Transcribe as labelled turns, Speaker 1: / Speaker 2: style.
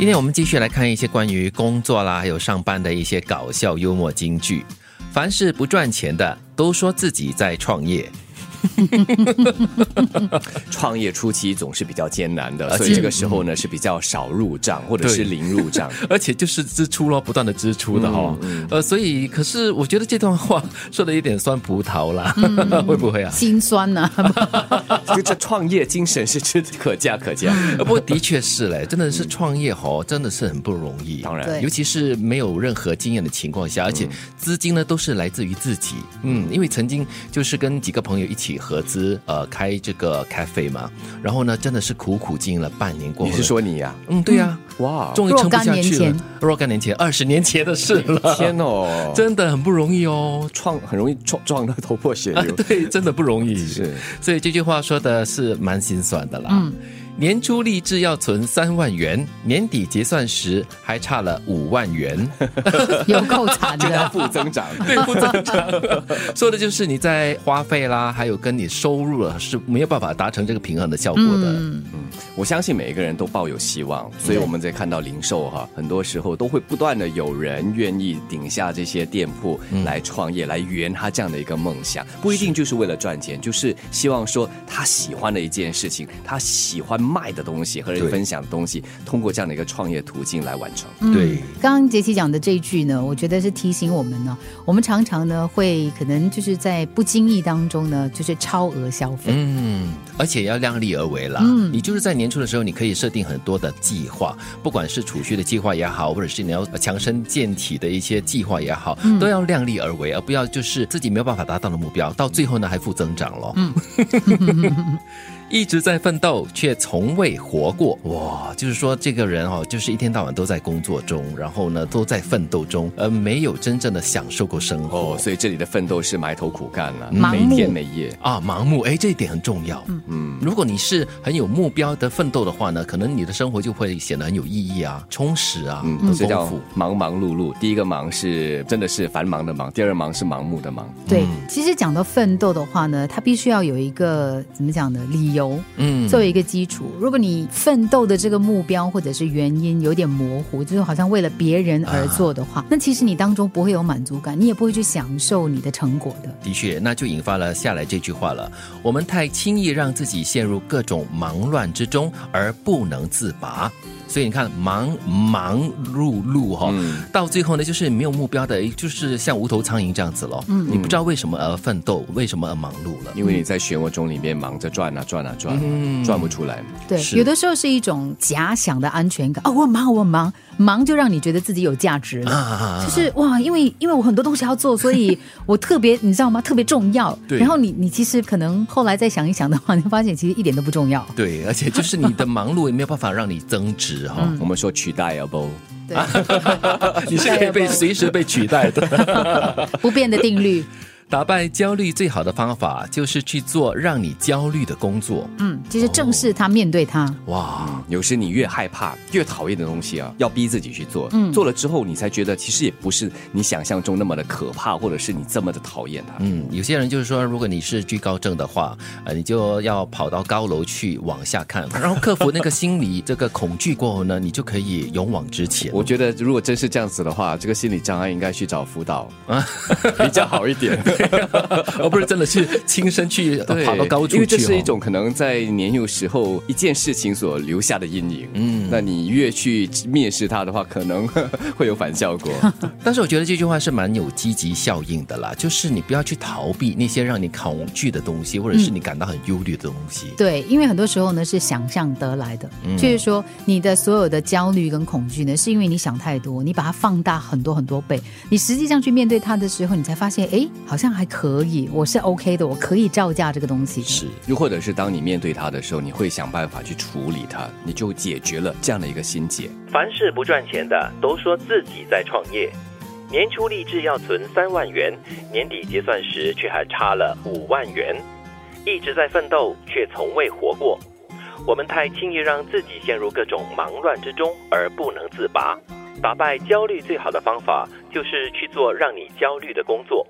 Speaker 1: 今天我们继续来看一些关于工作啦，还有上班的一些搞笑幽默金句。凡是不赚钱的，都说自己在创业。
Speaker 2: 创业初期总是比较艰难的，所以这个时候呢是比较少入账或者是零入账，
Speaker 1: 而且就是支出咯，不断的支出的哈。呃，所以可是我觉得这段话说的有点酸葡萄啦，会不会啊？
Speaker 3: 心酸呢？
Speaker 2: 就这创业精神是真可嘉可嘉。
Speaker 1: 不过的确是嘞，真的是创业哦，真的是很不容易。
Speaker 2: 当然，
Speaker 1: 尤其是没有任何经验的情况下，而且资金呢都是来自于自己。嗯，因为曾经就是跟几个朋友一起。合资呃开这个 cafe 嘛，然后呢，真的是苦苦经营了半年过后，
Speaker 2: 你是说你呀？
Speaker 1: 嗯，对呀，哇，终于撑不下去了。若干年前，二十年前的事了。
Speaker 2: 天哦，
Speaker 1: 真的很不容易哦，
Speaker 2: 创很容易撞撞的头破血流。
Speaker 1: 对，真的不容易。
Speaker 2: 是，
Speaker 1: 所以这句话说的是蛮心酸的啦。嗯。年初立志要存三万元，年底结算时还差了五万元，
Speaker 3: 有够惨的，
Speaker 2: 负增长，
Speaker 1: 对，负增长，说的就是你在花费啦，还有跟你收入了是没有办法达成这个平衡的效果的。嗯，
Speaker 2: 我相信每一个人都抱有希望，所以我们在看到零售哈，很多时候都会不断的有人愿意顶下这些店铺来创业，来圆他这样的一个梦想，不一定就是为了赚钱，就是希望说他喜欢的一件事情，他喜欢。卖的东西和人分享的东西，通过这样的一个创业途径来完成。
Speaker 1: 对，
Speaker 3: 刚刚杰奇讲的这一句呢，我觉得是提醒我们呢，我们常常呢会可能就是在不经意当中呢，就是超额消费。
Speaker 1: 嗯，而且要量力而为啦。嗯，你就是在年初的时候，你可以设定很多的计划，不管是储蓄的计划也好，或者是你要强身健体的一些计划也好，都要量力而为，而不要就是自己没有办法达到的目标，到最后呢还负增长了。嗯。一直在奋斗，却从未活过。哇，就是说这个人哦，就是一天到晚都在工作中，然后呢都在奋斗中，而没有真正的享受过生活。
Speaker 2: 哦所以这里的奋斗是埋头苦干了，
Speaker 3: 每
Speaker 2: 天每夜
Speaker 1: 啊，盲目。哎，这一点很重要。嗯嗯，如果你是很有目标的奋斗的话呢，可能你的生活就会显得很有意义啊，充实啊，嗯，这叫。
Speaker 2: 忙忙碌碌，第一个忙是真的是繁忙的忙，第二个忙是盲目的忙。
Speaker 3: 对，其实讲到奋斗的话呢，他必须要有一个怎么讲呢理由。由嗯作为一个基础，如果你奋斗的这个目标或者是原因有点模糊，就是好像为了别人而做的话，那其实你当中不会有满足感，你也不会去享受你的成果的。
Speaker 1: 的确，那就引发了下来这句话了：我们太轻易让自己陷入各种忙乱之中而不能自拔。所以你看，忙忙碌碌哈，到最后呢，就是没有目标的，就是像无头苍蝇这样子咯。嗯，你不知道为什么而奋斗，为什么而忙碌了？
Speaker 2: 因为你在漩涡中里面忙着转啊转啊转，转不出来。
Speaker 3: 对，有的时候是一种假想的安全感。哦，我忙，我忙。忙就让你觉得自己有价值了，就是哇，因为因为我很多东西要做，所以 我特别你知道吗？特别重要。然后你你其实可能后来再想一想的话，你发现其实一点都不重要。
Speaker 1: 对，而且就是你的忙碌也没有办法让你增值哈。
Speaker 2: 我们说取代啊不？
Speaker 3: 对，
Speaker 1: 你是可以被随时被取代的，
Speaker 3: 不变的定律。
Speaker 1: 打败焦虑最好的方法就是去做让你焦虑的工作。
Speaker 3: 嗯，就是正视它，面对它。
Speaker 2: 哇，有时你越害怕、越讨厌的东西啊，要逼自己去做。嗯，做了之后，你才觉得其实也不是你想象中那么的可怕，或者是你这么的讨厌它。
Speaker 1: 嗯，有些人就是说，如果你是惧高症的话，呃，你就要跑到高楼去往下看，然后克服那个心理这个恐惧过后呢，你就可以勇往直前。
Speaker 2: 我觉得如果真是这样子的话，这个心理障碍应该去找辅导啊，比较好一点。
Speaker 1: 而不是真的是亲身去跑到高处去，
Speaker 2: 因为这是一种可能在年幼时候一件事情所留下的阴影。嗯，那你越去蔑视它的话，可能 会有反效果。
Speaker 1: 但是我觉得这句话是蛮有积极效应的啦，就是你不要去逃避那些让你恐惧的东西，或者是你感到很忧虑的东西。
Speaker 3: 对，因为很多时候呢是想象得来的，就是说你的所有的焦虑跟恐惧呢，是因为你想太多，你把它放大很多很多倍，你实际上去面对它的时候，你才发现，哎，好像还可。可以，我是 OK 的，我可以照价这个东西。
Speaker 2: 是，又或者是当你面对它的时候，你会想办法去处理它，你就解决了这样的一个心结。
Speaker 4: 凡是不赚钱的，都说自己在创业。年初立志要存三万元，年底结算时却还差了五万元。一直在奋斗，却从未活过。我们太轻易让自己陷入各种忙乱之中而不能自拔。打败焦虑最好的方法，就是去做让你焦虑的工作。